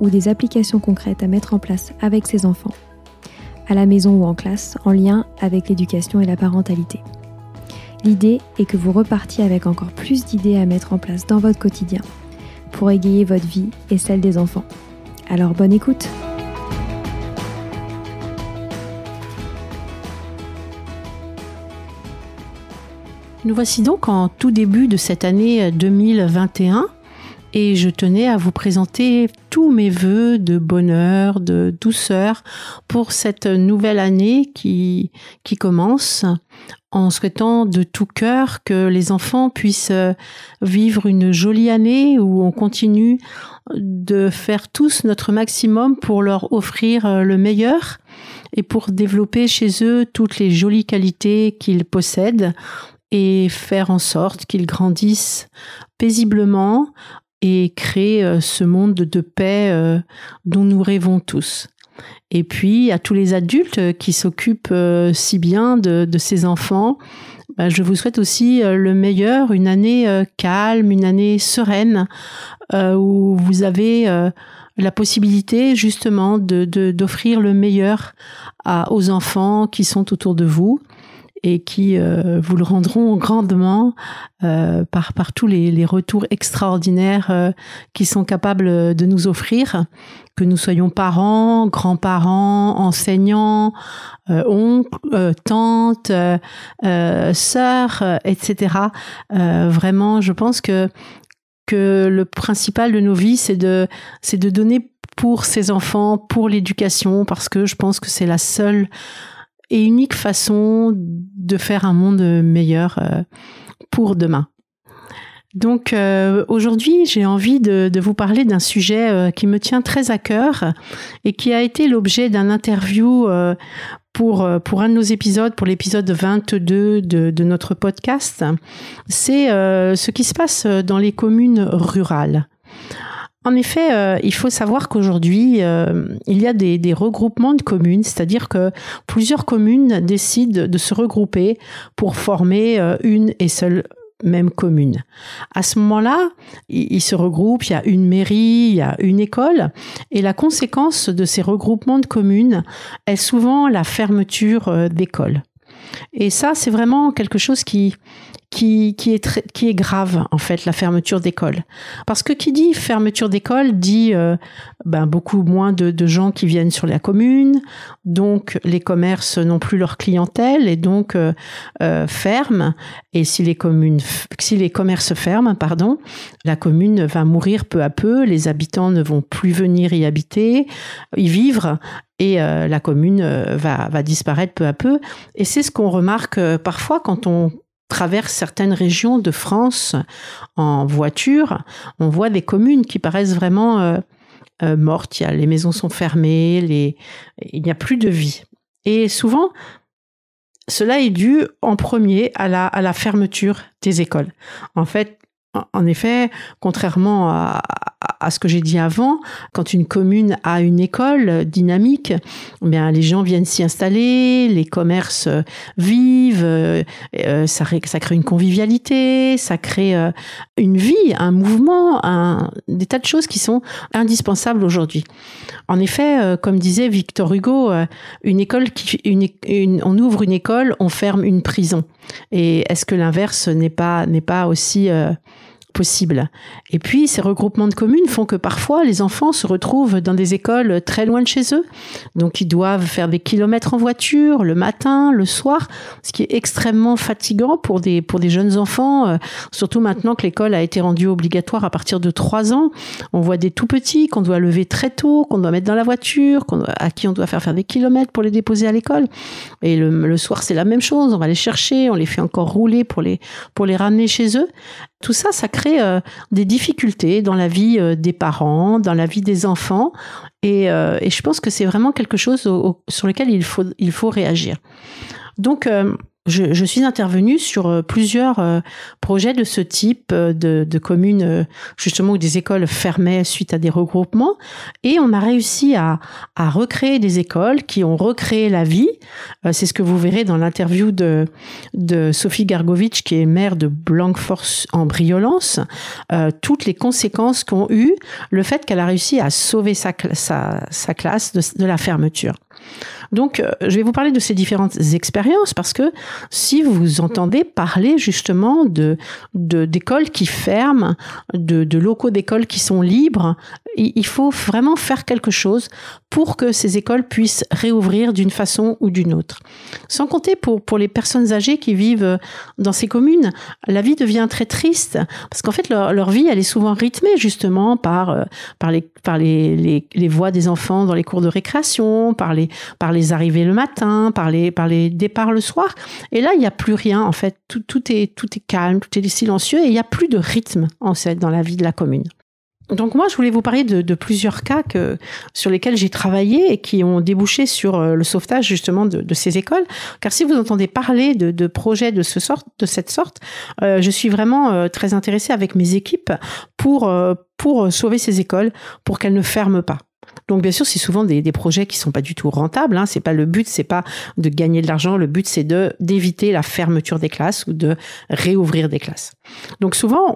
ou des applications concrètes à mettre en place avec ses enfants, à la maison ou en classe, en lien avec l'éducation et la parentalité. L'idée est que vous repartiez avec encore plus d'idées à mettre en place dans votre quotidien pour égayer votre vie et celle des enfants. Alors bonne écoute Nous voici donc en tout début de cette année 2021 et je tenais à vous présenter tous mes voeux de bonheur, de douceur pour cette nouvelle année qui, qui commence en souhaitant de tout cœur que les enfants puissent vivre une jolie année où on continue de faire tous notre maximum pour leur offrir le meilleur et pour développer chez eux toutes les jolies qualités qu'ils possèdent et faire en sorte qu'ils grandissent paisiblement et créer euh, ce monde de paix euh, dont nous rêvons tous. Et puis, à tous les adultes qui s'occupent euh, si bien de, ces enfants, bah, je vous souhaite aussi le meilleur, une année calme, une année sereine, où vous avez la possibilité justement de d'offrir le meilleur aux enfants qui sont autour de vous et qui euh, vous le rendront grandement euh, par, par tous les, retours extraordinaires euh, qu'ils sont capables de nous offrir, que nous soyons parents, grands-parents, enseignants, oncles, tantes, sœurs, etc. vraiment, je pense que que le principal de nos vies, c'est de c'est de donner pour ces enfants, pour l'éducation, parce que je pense que c'est la seule et unique façon de faire un monde meilleur euh, pour demain. Donc euh, aujourd'hui, j'ai envie de, vous parler d'un sujet euh, qui me tient très à cœur et qui a été l'objet d'un interview pour, pour un de nos épisodes, pour l'épisode 22 de, de notre podcast. C'est ce qui se passe dans les communes rurales. En effet, euh, il faut savoir qu'aujourd'hui, euh, il y a des, regroupements de communes, c'est-à-dire que plusieurs communes décident de se regrouper pour former euh, une et seule même commune. À ce moment-là, ils se regroupent, il y a une mairie, il y a une école, et la conséquence de ces regroupements de communes est souvent la fermeture d'écoles. Et ça, c'est vraiment quelque chose qui, qui, est qui est grave, en fait, la fermeture d'école. Parce que qui dit fermeture d'école dit euh, ben, beaucoup moins de, gens qui viennent sur la commune, donc les commerces n'ont plus leur clientèle et donc euh, euh ferment. Et si les, communes, si les commerces ferment, pardon, la commune va mourir peu à peu, les habitants ne vont plus venir y habiter, y vivre, et la commune va, va disparaître peu à peu. Et c'est ce qu'on remarque parfois quand on traverse certaines régions de France en voiture, on voit des communes qui paraissent vraiment euh, euh, mortes. Les maisons sont fermées, il n'y a plus de vie. Et souvent, cela est dû en premier à la, à la fermeture des écoles. En fait, en effet, contrairement à, ce que j'ai dit avant, quand une commune a une école dynamique, eh bien les gens viennent s'y installer, les commerces vivent, euh, ça, ça crée une convivialité, ça crée une vie, un mouvement, des tas de choses qui sont indispensables aujourd'hui. En effet, comme disait Victor Hugo, une école qui, on ouvre une école, on ferme une prison. Et est-ce que l'inverse n'est pas n'est pas aussi euh, possible. Et puis, ces regroupements de communes font que parfois, les enfants se retrouvent dans des écoles très loin de chez eux. Donc, ils doivent faire des kilomètres en voiture, le matin, le soir, ce qui est extrêmement fatigant pour des, pour des jeunes enfants, euh, surtout maintenant que l'école a été rendue obligatoire à partir de 3 ans. On voit des tout petits qu'on doit lever très tôt, qu'on doit mettre dans la voiture, à qui on doit faire faire des kilomètres pour les déposer à l'école. Et le, le soir, c'est la même chose. On va les chercher, on les fait encore rouler pour les, pour les ramener chez eux. Tout ça, ça crée euh, des difficultés dans la vie euh, des parents, dans la vie des enfants, et, euh, je pense que c'est vraiment quelque chose sur lequel il faut, il faut réagir. Donc, je, je, suis intervenue sur euh, plusieurs euh, projets de ce type euh, de, de, communes, justement où des écoles fermaient suite à des regroupements, et on a réussi à, à recréer des écoles qui ont recréé la vie. C'est ce que vous verrez dans l'interview de, de Sophie Gargovitch, qui est maire de Blancforce en Briolance, toutes les conséquences qu'ont eu le fait qu'elle a réussi à sauver sa, sa, sa classe de, de la fermeture. Donc, je vais vous parler de ces différentes expériences parce que si vous entendez parler justement de d'écoles qui ferment, de, de locaux d'écoles qui sont libres, il faut vraiment faire quelque chose pour que ces écoles puissent réouvrir d'une façon ou d'une autre. Sans compter pour, pour les personnes âgées qui vivent dans ces communes, la vie devient très triste parce qu'en fait leur, leur, vie elle est souvent rythmée justement par euh, par les par les, les, les voix des enfants dans les cours de récréation, par les par les arrivées le matin, par les par les départs le soir. Et là il n'y a plus rien en fait, tout, est calme, tout est silencieux et il n'y a plus de rythme en fait dans la vie de la commune. Donc moi, je voulais vous parler de, plusieurs cas sur lesquels j'ai travaillé et qui ont débouché sur euh, le sauvetage justement de, ces écoles. Car si vous entendez parler de, projets de, ce de cette sorte, euh, je suis vraiment euh, très intéressée avec mes équipes pour sauver ces écoles, pour qu'elles ne ferment pas. Donc bien sûr, c'est souvent des, projets qui sont pas du tout rentables. Hein. C'est pas le but, c'est pas de gagner de l'argent. Le but, c'est de d'éviter la fermeture des classes ou de réouvrir des classes. Donc souvent,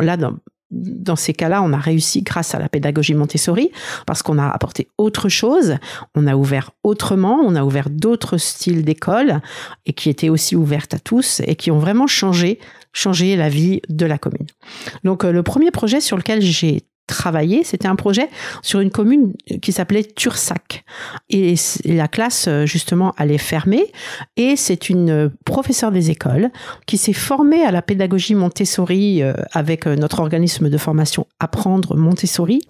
là dans, dans ces cas-là, on a réussi grâce à la pédagogie Montessori parce qu'on a apporté autre chose, on a ouvert autrement, on a ouvert d'autres styles d'école et qui étaient aussi ouvertes à tous et qui ont vraiment changé changé la vie de la commune. Donc euh, le premier projet sur lequel j'ai travaillé, c'était un projet sur une commune qui s'appelait Tursac. Et la classe, justement, allait fermer. Et c'est une professeure des écoles qui s'est formée à la pédagogie Montessori euh, avec euh, notre organisme de formation Apprendre Montessori,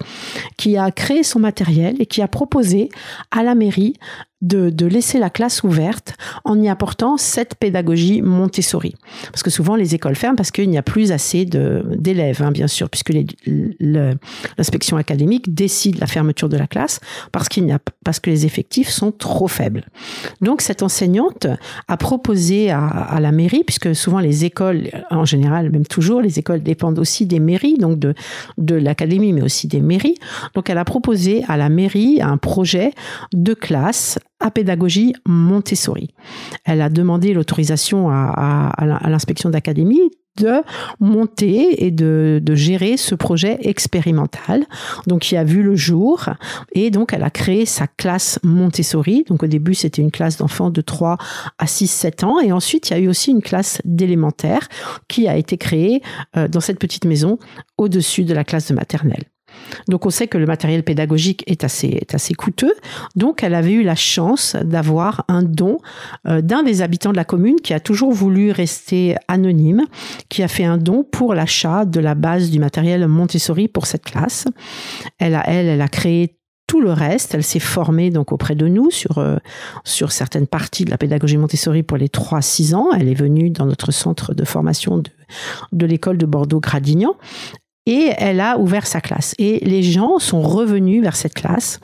qui a créé son matériel et qui a proposé à la mairie de, de, laisser la classe ouverte en y apportant cette pédagogie Montessori. Parce que souvent les écoles ferment parce qu'il n'y a plus assez d'élèves, hein, bien sûr, puisque l'inspection académique décide la fermeture de la classe parce qu'il n'y a parce que les effectifs sont trop faibles. Donc cette enseignante a proposé à, à, la mairie, puisque souvent les écoles, en général, même toujours, les écoles dépendent aussi des mairies, donc de, de l'académie, mais aussi des mairies. Donc elle a proposé à la mairie un projet de classe à pédagogie Montessori. Elle a demandé l'autorisation à, l'inspection d'académie de monter et de, de, gérer ce projet expérimental, donc qui a vu le jour, et donc elle a créé sa classe Montessori. Donc au début c'était une classe d'enfants de 3 à 6, 7 ans, et ensuite il y a eu aussi une classe d'élémentaire qui a été créée euh, dans cette petite maison au-dessus de la classe de maternelle. Donc on sait que le matériel pédagogique est assez, est assez coûteux. Donc elle avait eu la chance d'avoir un don euh, d'un des habitants de la commune qui a toujours voulu rester anonyme, qui a fait un don pour l'achat de la base du matériel Montessori pour cette classe. Elle a, elle, elle a créé tout le reste. Elle s'est formée donc auprès de nous sur euh, sur certaines parties de la pédagogie Montessori pour les 3-6 ans. Elle est venue dans notre centre de formation de de l'école de Bordeaux Gradignan et elle a ouvert sa classe. Et les gens sont revenus vers cette classe.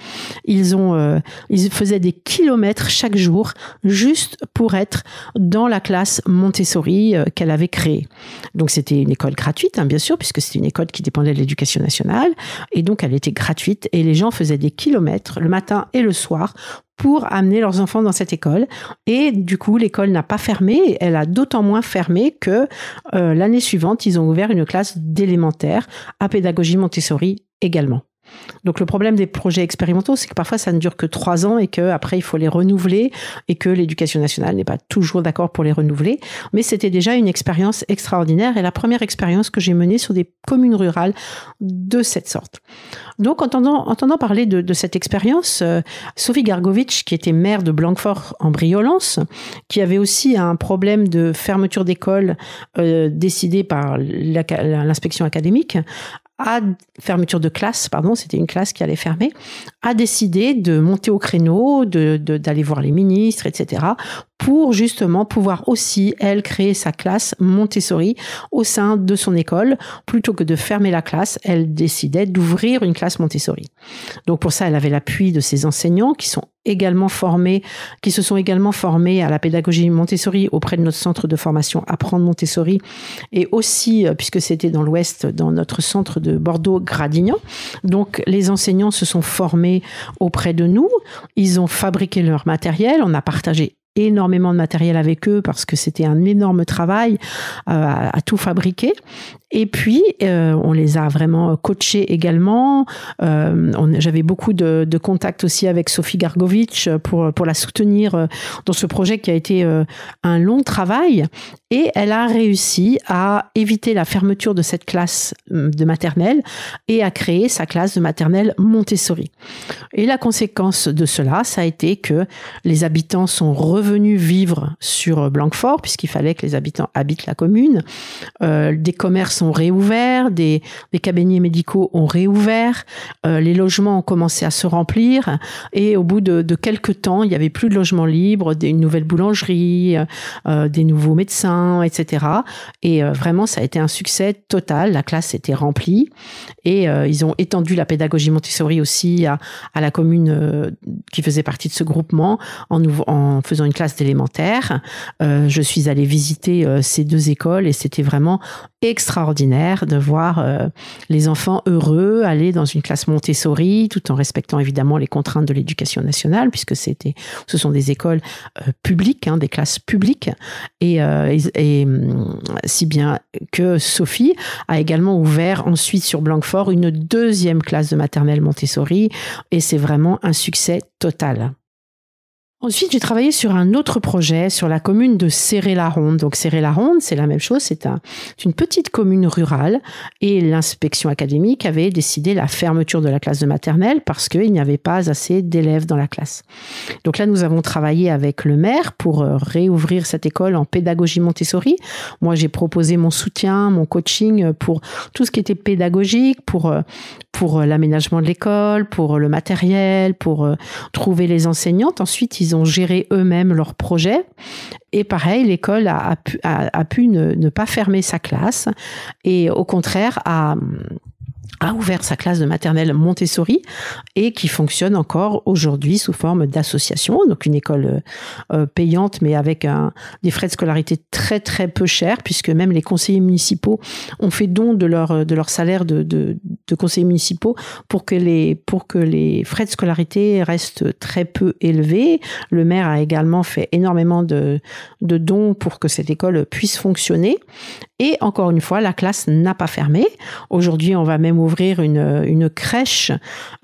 Ils ont, euh, ils faisaient des kilomètres chaque jour juste pour être dans la classe Montessori euh, qu'elle avait créée. Donc c'était une école gratuite, hein, bien sûr, puisque c'était une école qui dépendait de l'éducation nationale, et donc elle était gratuite. Et les gens faisaient des kilomètres le matin et le soir pour amener leurs enfants dans cette école. Et du coup, l'école n'a pas fermé. Elle a d'autant moins fermé que euh, l'année suivante, ils ont ouvert une classe d'élémentaire à pédagogie Montessori également. Donc le problème des projets expérimentaux, c'est que parfois ça ne dure que trois ans et que après il faut les renouveler et que l'éducation nationale n'est pas toujours d'accord pour les renouveler. Mais c'était déjà une expérience extraordinaire et la première expérience que j'ai menée sur des communes rurales de cette sorte. Donc entendant, entendant parler de, cette expérience, euh, Sophie Gargovitch, qui était maire de Blanquefort en Briolance, qui avait aussi un problème de fermeture d'école euh, décidé par l'inspection académique, à fermeture de classe, pardon, c'était une classe qui allait fermer, a décidé de monter au créneau, de d'aller voir les ministres, etc., pour justement pouvoir aussi, elle, créer sa classe Montessori au sein de son école. Plutôt que de fermer la classe, elle décidait d'ouvrir une classe Montessori. Donc pour ça, elle avait l'appui de ses enseignants qui sont également formés, qui se sont également formés à la pédagogie Montessori auprès de notre centre de formation Apprendre Montessori et aussi, euh, puisque c'était dans l'Ouest, dans notre centre de Bordeaux-Gradignan. Donc les enseignants se sont formés auprès de nous, ils ont fabriqué leur matériel, on a partagé énormément de matériel avec eux parce que c'était un énorme travail euh, à, tout fabriquer. Et puis, euh, on les a vraiment coachés également. Euh, J'avais beaucoup de, contacts aussi avec Sophie Gargovitch pour, pour la soutenir euh, dans ce projet qui a été euh, un long travail. Et elle a réussi à éviter la fermeture de cette classe de maternelle et à créer sa classe de maternelle Montessori. Et la conséquence de cela, ça a été que les habitants sont revenus vivre sur Blanquefort, puisqu'il fallait que les habitants habitent la commune. Euh, des commerces ont réouvert, des, des cabinets médicaux ont réouvert, euh, les logements ont commencé à se remplir et au bout de, quelques temps, il y avait plus de logements libres, une nouvelle boulangerie, euh, des nouveaux médecins, etc. Et euh, vraiment, ça a été un succès total. La classe était remplie et euh, ils ont étendu la pédagogie Montessori aussi à, la commune euh, qui faisait partie de ce groupement en, en faisant une classe d'élémentaire. je suis allée visiter ces deux écoles et c'était vraiment extraordinaire de voir euh, les enfants heureux aller dans une classe Montessori tout en respectant évidemment les contraintes de l'éducation nationale puisque ce sont des écoles euh, publiques hein, des classes publiques et, euh, hum, si bien que Sophie a également ouvert ensuite sur Blanquefort une deuxième classe de maternelle Montessori et c'est vraiment un succès total. Ensuite, j'ai travaillé sur un autre projet sur la commune de Serré-la-Ronde. Donc Serré-la-Ronde, c'est la même chose, c'est un, une petite commune rurale et l'inspection académique avait décidé la fermeture de la classe de maternelle parce qu'il n'y avait pas assez d'élèves dans la classe. Donc là, nous avons travaillé avec le maire pour euh, réouvrir cette école en pédagogie Montessori. Moi, j'ai proposé mon soutien, mon coaching pour tout ce qui était pédagogique, pour euh, l'aménagement de l'école, pour le matériel, pour euh, trouver les enseignantes. Ensuite, ont géré eux-mêmes leur projet. Et pareil, l'école a, pu, ne, pas fermer sa classe et au contraire a a ouvert sa classe de maternelle Montessori et qui fonctionne encore aujourd'hui sous forme d'association, donc une école euh, payante mais avec des frais de scolarité très très peu chers puisque même les conseillers municipaux ont fait don de leur de salaire de, de, conseillers municipaux pour que les frais de scolarité restent très peu élevés. Le maire a également fait énormément de dons pour que cette école puisse fonctionner et encore une fois la classe n'a pas fermé. Aujourd'hui on va même ouvrir une, une crèche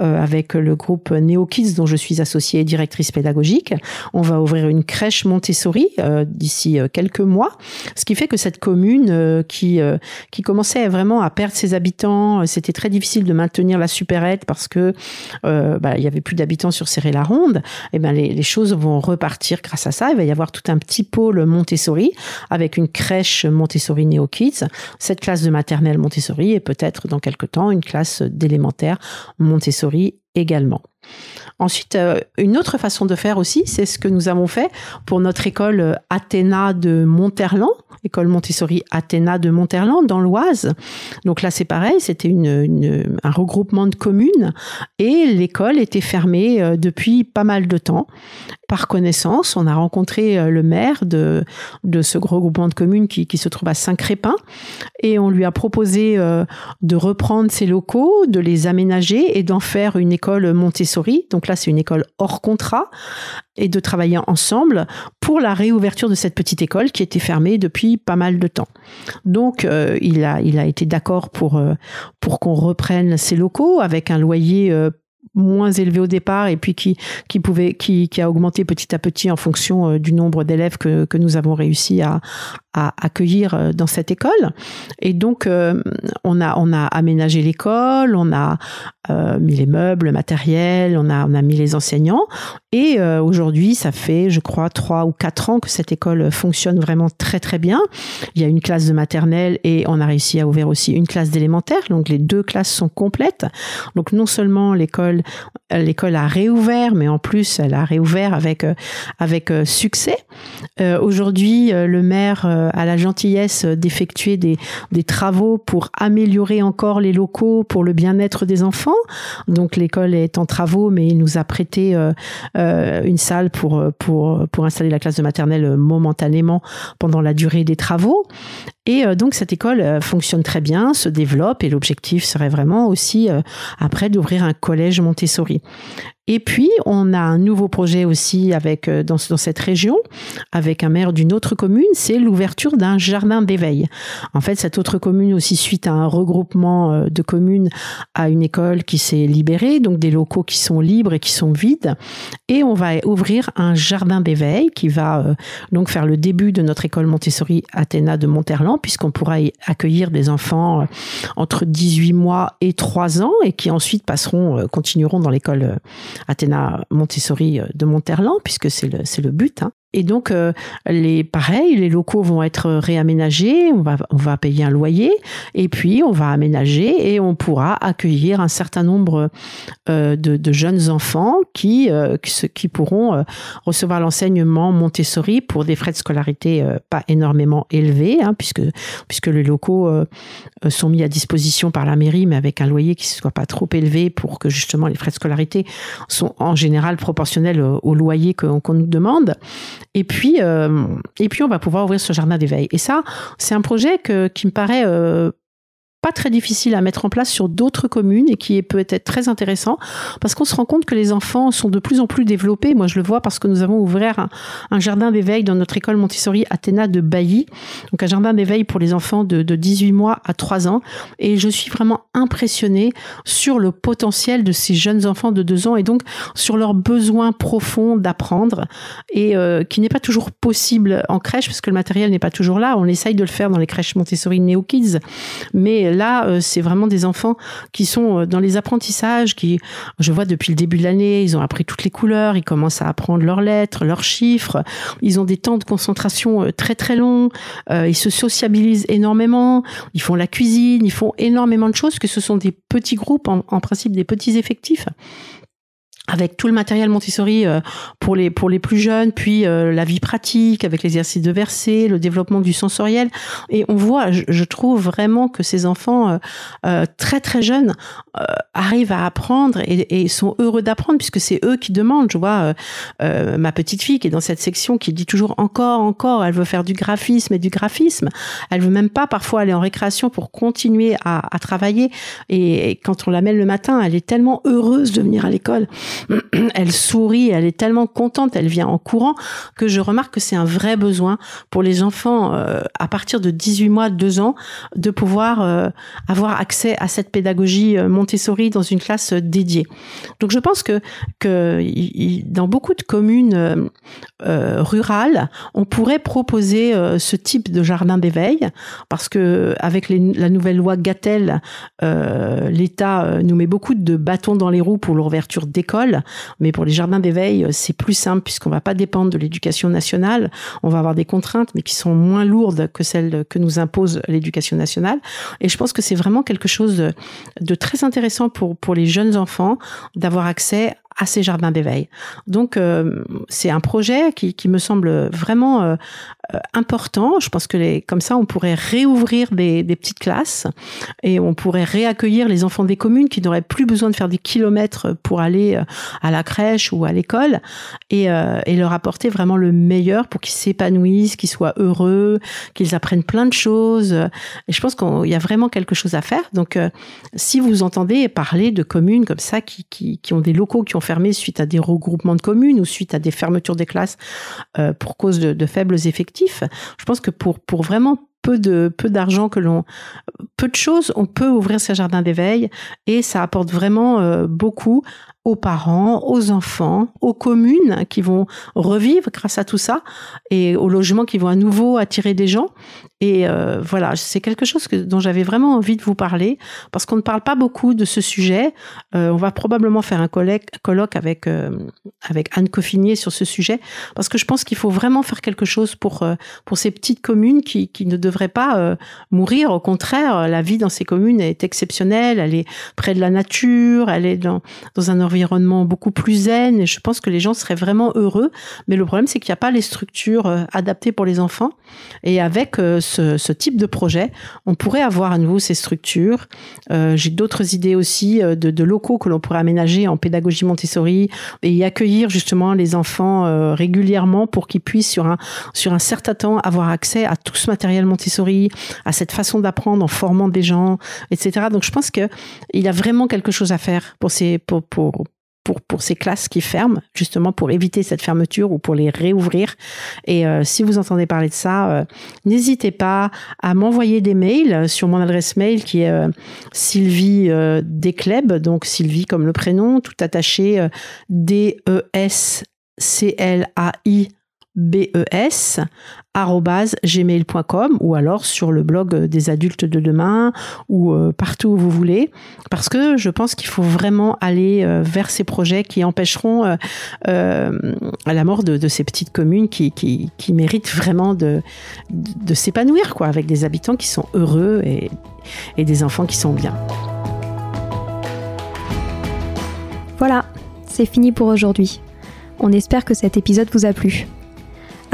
euh, avec le groupe NeoKids dont je suis associée directrice pédagogique. On va ouvrir une crèche Montessori euh, d'ici euh, quelques mois, ce qui fait que cette commune qui qui commençait vraiment à perdre ses habitants, c'était très difficile de maintenir la supérette parce que bah, il avait plus d'habitants sur Serré-la-Ronde. Et eh ben les, choses vont repartir grâce à ça. Il va y avoir tout un petit pôle Montessori avec une crèche Montessori NeoKids, cette classe de maternelle Montessori et peut-être dans quelques temps une classe d'élémentaire Montessori également. Ensuite, une autre façon de faire aussi, c'est ce que nous avons fait pour notre école Athéna de Monterland, école Montessori Athéna de Monterland dans l'Oise. Donc là, c'est pareil, c'était un regroupement de communes et l'école était fermée euh, depuis pas mal de temps. Par connaissance, on a rencontré euh, le maire de, de ce regroupement de communes qui, qui se trouve à Saint-Crépin et on lui a proposé euh, de reprendre ses locaux, de les aménager et d'en faire une école Montessori. Donc là, c'est une école hors contrat et de travailler ensemble pour la réouverture de cette petite école qui était fermée depuis pas mal de temps. Donc euh, il a été d'accord pour euh, pour qu'on reprenne ces locaux avec un loyer euh, moins élevé au départ et puis qui, qui a augmenté petit à petit en fonction du nombre d'élèves que, que nous avons réussi à, à accueillir dans cette école et donc on a on a aménagé l'école on a euh, mis les meubles, le matériel, on a, on a mis les enseignants. Et euh, aujourd'hui, ça fait, je crois, trois ou quatre ans que cette école fonctionne vraiment très très bien. Il y a une classe de maternelle et on a réussi à ouvrir aussi une classe d'élémentaire. Donc les deux classes sont complètes. Donc non seulement l'école, l'école a réouvert, mais en plus elle a réouvert avec euh, avec succès. aujourd'hui, le maire a la gentillesse d'effectuer des, travaux pour améliorer encore les locaux pour le bien-être des enfants. Donc l'école est en travaux, mais il nous a prêté euh, euh, une salle pour, installer la classe de maternelle momentanément pendant la durée des travaux. Et euh, donc cette école fonctionne très bien, se développe et l'objectif serait vraiment aussi après d'ouvrir un collège Montessori. Et puis, on a un nouveau projet aussi avec euh, dans, dans cette région, avec un maire d'une autre commune, c'est l'ouverture d'un jardin d'éveil. En fait, cette autre commune aussi, suite à un regroupement euh, de communes, a une école qui s'est libérée, donc des locaux qui sont libres et qui sont vides. Et on va ouvrir un jardin d'éveil qui va euh, donc faire le début de notre école Montessori Athéna de Monterland, puisqu'on pourra y accueillir des enfants entre 18 mois et 3 ans et qui ensuite passeront, continueront dans l'école Athéna Montessori euh, de Monterland, puisque c'est le, le but. Hein. Et donc, euh, les, pareil, les locaux vont être réaménagés, on va, on va payer un loyer, et puis on va aménager et on pourra accueillir un certain nombre euh, de, jeunes enfants qui, euh, qui, pourront recevoir l'enseignement Montessori pour des frais de scolarité pas énormément élevés, hein, puisque, puisque les locaux sont mis à disposition par la mairie, mais avec un loyer qui ne soit pas trop élevé pour que justement les frais de scolarité sont en général proportionnels au, loyer qu'on nous demande. Et puis, euh, et puis on va pouvoir ouvrir ce jardin d'éveil. Et ça, c'est un projet qui me paraît euh, pas très difficile à mettre en place sur d'autres communes et qui peut être très intéressant parce qu'on se rend compte que les enfants sont de plus en plus développés. Moi, je le vois parce que nous avons ouvert un, jardin d'éveil dans notre école Montessori Athéna de Bailly. Donc, un jardin d'éveil pour les enfants de, de 18 mois à 3 ans. Et je suis vraiment impressionnée sur le potentiel de ces jeunes enfants de 2 ans et donc sur leur besoin profond d'apprendre et euh, qui n'est pas toujours possible en crèche parce que le matériel n'est pas toujours là. On essaye de le faire dans les crèches Montessori Neo Kids, mais là, euh, c'est vraiment des enfants qui sont euh, dans les apprentissages, qui, je vois depuis le début de l'année, ils ont appris toutes les couleurs, ils commencent à apprendre leurs lettres, leurs chiffres, ils ont des temps de concentration euh, très très longs, ils se sociabilisent énormément, ils font la cuisine, ils font énormément de choses, que ce sont des petits groupes, en principe des petits effectifs avec tout le matériel Montessori euh, pour les pour les plus jeunes, puis euh, la vie pratique avec l'exercice de verser, le développement du sensoriel. Et on voit, je, trouve vraiment que ces enfants euh, très très jeunes arrivent à apprendre et, et sont heureux d'apprendre puisque c'est eux qui demandent. Je vois ma petite fille qui est dans cette section qui dit toujours encore encore, elle veut faire du graphisme et du graphisme. Elle veut même pas parfois aller en récréation pour continuer à, à travailler. Et quand on l'amène le matin, elle est tellement heureuse de venir à l'école elle sourit, elle est tellement contente, elle vient en courant que je remarque que c'est un vrai besoin pour les enfants euh, à partir de 18 mois, 2 ans, de pouvoir euh, avoir accès à cette pédagogie euh, Montessori dans une classe dédiée. Donc je pense que, dans beaucoup de communes rurales, on pourrait proposer ce type de jardin d'éveil parce que avec la nouvelle loi Gatel, l'État nous met beaucoup de bâtons dans les roues pour l'ouverture d'écoles mais pour les jardins d'éveil, euh, c'est plus simple puisqu'on va pas dépendre de l'éducation nationale. On va avoir des contraintes, mais qui sont moins lourdes que celles que nous impose l'éducation nationale. Et je pense que c'est vraiment quelque chose de, très intéressant pour, les jeunes enfants d'avoir accès à ces jardins d'éveil. Donc euh, c'est un projet qui, me semble vraiment euh, important. Je pense que les, comme ça, on pourrait réouvrir des, des, petites classes et on pourrait réaccueillir les enfants des communes qui n'auraient plus besoin de faire des kilomètres pour aller à la crèche ou à l'école et, et leur apporter vraiment le meilleur pour qu'ils s'épanouissent, qu'ils soient heureux, qu'ils apprennent plein de choses. Et je pense qu'il y a vraiment quelque chose à faire. Donc, si vous entendez parler de communes comme ça qui, qui, qui ont des locaux qui ont fermé suite à des regroupements de communes ou suite à des fermetures des classes euh, pour cause de, de, faibles effectifs. Je pense que pour, pour vraiment peu de peu d'argent que l'on peu de choses on peut ouvrir ces jardins d'éveil et ça apporte vraiment euh, beaucoup aux parents, aux enfants, aux communes qui vont revivre grâce à tout ça et aux logements qui vont à nouveau attirer des gens. Et euh, voilà, c'est quelque chose que, dont j'avais vraiment envie de vous parler parce qu'on ne parle pas beaucoup de ce sujet. Euh, on va probablement faire un colloque, avec avec Anne Coffinier sur ce sujet parce que je pense qu'il faut vraiment faire quelque chose pour pour ces petites communes qui qui ne devraient pas euh, mourir. Au contraire, la vie dans ces communes est exceptionnelle. Elle est près de la nature, elle est dans dans un environnement beaucoup plus zen et je pense que les gens seraient vraiment heureux. Mais le problème c'est qu'il n'y a pas les structures adaptées pour les enfants et avec ce, type de projet, on pourrait avoir à nouveau ces structures. Euh, j'ai d'autres idées aussi euh, de, locaux que l'on pourrait aménager en pédagogie Montessori et y accueillir justement les enfants euh, régulièrement pour qu'ils puissent sur un sur un certain temps avoir accès à tout ce matériel Montessori, à cette façon d'apprendre en formant des gens, etc. Donc je pense que il y a vraiment quelque chose à faire pour ces pour pour pour, ces classes qui ferment, justement pour éviter cette fermeture ou pour les réouvrir. Et euh, si vous entendez parler de ça, euh, n'hésitez pas à m'envoyer des mails sur mon adresse mail qui est euh, Sylvie Descleb, donc Sylvie comme le prénom, tout attaché D-E-S-C-L-A-I bes gmail.com ou alors sur le blog des adultes de demain ou euh, partout où vous voulez parce que je pense qu'il faut vraiment aller euh, vers ces projets qui empêcheront euh, la mort de, ces petites communes qui, méritent vraiment de, s'épanouir quoi avec des habitants qui sont heureux et des enfants qui sont bien. Voilà, c'est fini pour aujourd'hui. On espère que cet épisode vous a plu.